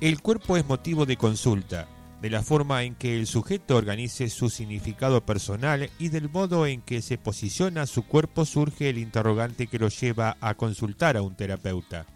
El cuerpo es motivo de consulta, de la forma en que el sujeto organice su significado personal y del modo en que se posiciona su cuerpo surge el interrogante que lo lleva a consultar a un terapeuta.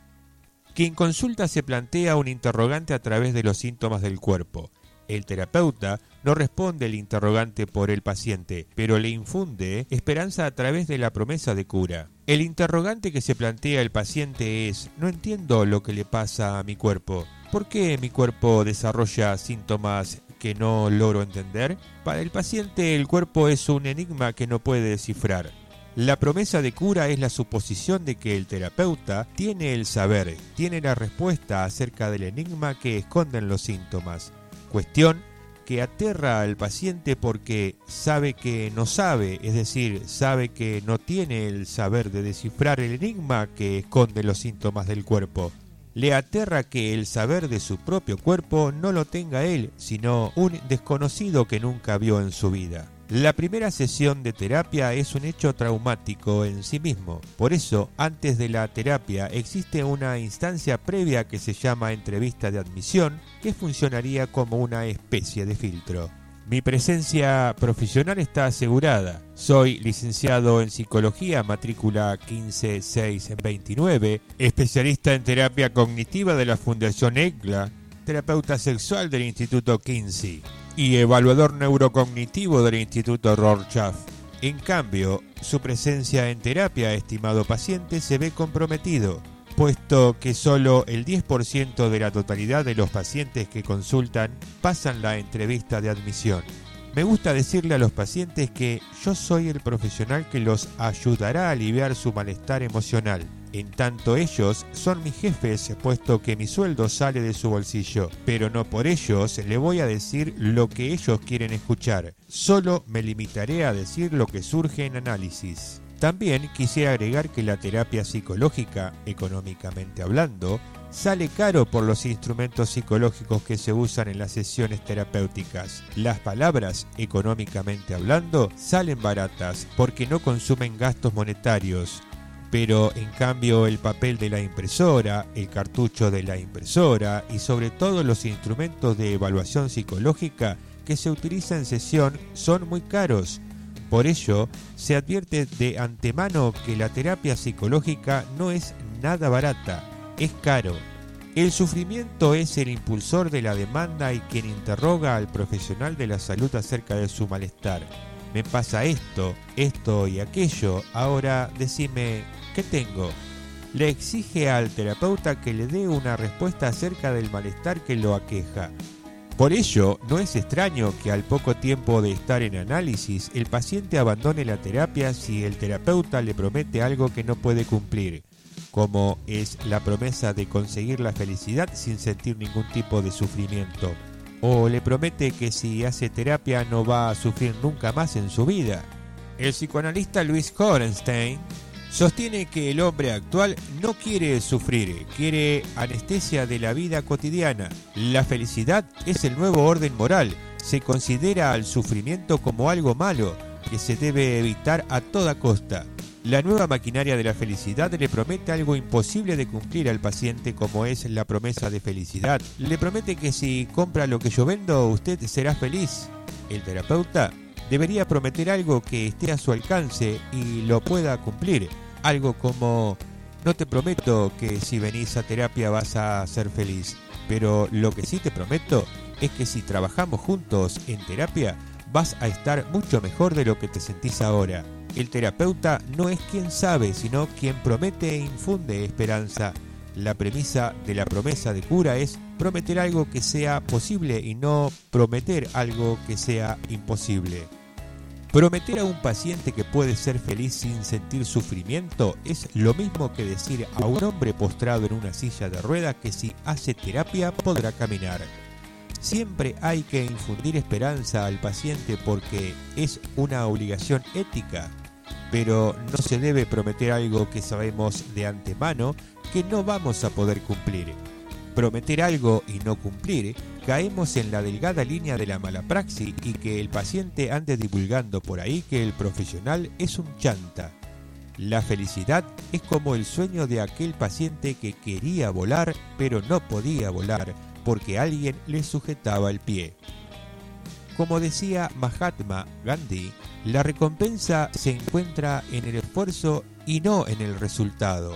Quien consulta se plantea un interrogante a través de los síntomas del cuerpo. El terapeuta no responde el interrogante por el paciente, pero le infunde esperanza a través de la promesa de cura. El interrogante que se plantea el paciente es, no entiendo lo que le pasa a mi cuerpo. ¿Por qué mi cuerpo desarrolla síntomas que no logro entender? Para el paciente el cuerpo es un enigma que no puede descifrar. La promesa de cura es la suposición de que el terapeuta tiene el saber, tiene la respuesta acerca del enigma que esconden los síntomas. Cuestión que aterra al paciente porque sabe que no sabe, es decir, sabe que no tiene el saber de descifrar el enigma que esconde los síntomas del cuerpo. Le aterra que el saber de su propio cuerpo no lo tenga él, sino un desconocido que nunca vio en su vida. La primera sesión de terapia es un hecho traumático en sí mismo. Por eso, antes de la terapia existe una instancia previa que se llama entrevista de admisión, que funcionaría como una especie de filtro. Mi presencia profesional está asegurada. Soy licenciado en psicología, matrícula 15629, especialista en terapia cognitiva de la Fundación EGLA, terapeuta sexual del Instituto Kinsey y evaluador neurocognitivo del Instituto Rorschach. En cambio, su presencia en terapia, estimado paciente, se ve comprometido, puesto que solo el 10% de la totalidad de los pacientes que consultan pasan la entrevista de admisión. Me gusta decirle a los pacientes que yo soy el profesional que los ayudará a aliviar su malestar emocional en tanto ellos son mis jefes, puesto que mi sueldo sale de su bolsillo, pero no por ellos le voy a decir lo que ellos quieren escuchar, solo me limitaré a decir lo que surge en análisis. También quisiera agregar que la terapia psicológica, económicamente hablando, sale caro por los instrumentos psicológicos que se usan en las sesiones terapéuticas. Las palabras, económicamente hablando, salen baratas porque no consumen gastos monetarios, pero en cambio el papel de la impresora, el cartucho de la impresora y sobre todo los instrumentos de evaluación psicológica que se utilizan en sesión son muy caros. Por ello, se advierte de antemano que la terapia psicológica no es nada barata, es caro. El sufrimiento es el impulsor de la demanda y quien interroga al profesional de la salud acerca de su malestar. Me pasa esto, esto y aquello, ahora decime, ¿Qué tengo? Le exige al terapeuta que le dé una respuesta acerca del malestar que lo aqueja. Por ello, no es extraño que al poco tiempo de estar en análisis el paciente abandone la terapia si el terapeuta le promete algo que no puede cumplir, como es la promesa de conseguir la felicidad sin sentir ningún tipo de sufrimiento, o le promete que si hace terapia no va a sufrir nunca más en su vida. El psicoanalista Luis Horenstein Sostiene que el hombre actual no quiere sufrir, quiere anestesia de la vida cotidiana. La felicidad es el nuevo orden moral. Se considera al sufrimiento como algo malo que se debe evitar a toda costa. La nueva maquinaria de la felicidad le promete algo imposible de cumplir al paciente como es la promesa de felicidad. Le promete que si compra lo que yo vendo usted será feliz. El terapeuta debería prometer algo que esté a su alcance y lo pueda cumplir algo como, no te prometo que si venís a terapia vas a ser feliz, pero lo que sí te prometo es que si trabajamos juntos en terapia vas a estar mucho mejor de lo que te sentís ahora. El terapeuta no es quien sabe, sino quien promete e infunde esperanza. La premisa de la promesa de cura es prometer algo que sea posible y no prometer algo que sea imposible. Prometer a un paciente que puede ser feliz sin sentir sufrimiento es lo mismo que decir a un hombre postrado en una silla de ruedas que si hace terapia podrá caminar. Siempre hay que infundir esperanza al paciente porque es una obligación ética, pero no se debe prometer algo que sabemos de antemano que no vamos a poder cumplir. Prometer algo y no cumplir caemos en la delgada línea de la mala praxis y que el paciente ande divulgando por ahí que el profesional es un chanta. La felicidad es como el sueño de aquel paciente que quería volar pero no podía volar porque alguien le sujetaba el pie. Como decía Mahatma Gandhi, la recompensa se encuentra en el esfuerzo y no en el resultado.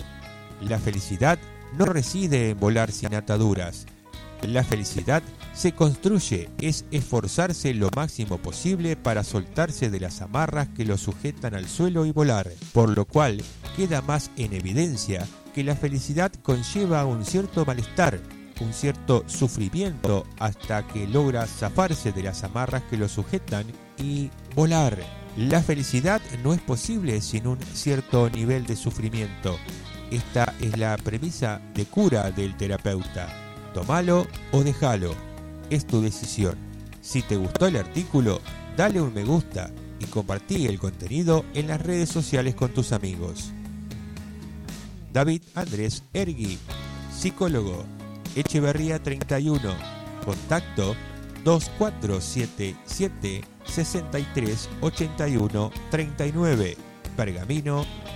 La felicidad no reside en volar sin ataduras. La felicidad se construye es esforzarse lo máximo posible para soltarse de las amarras que lo sujetan al suelo y volar, por lo cual queda más en evidencia que la felicidad conlleva un cierto malestar, un cierto sufrimiento hasta que logra zafarse de las amarras que lo sujetan y volar. La felicidad no es posible sin un cierto nivel de sufrimiento. Esta es la premisa de cura del terapeuta. Tómalo o déjalo. Es tu decisión. Si te gustó el artículo, dale un me gusta y compartí el contenido en las redes sociales con tus amigos. David Andrés Ergui, psicólogo, Echeverría 31, contacto 2477 63 81 39, Pergamino,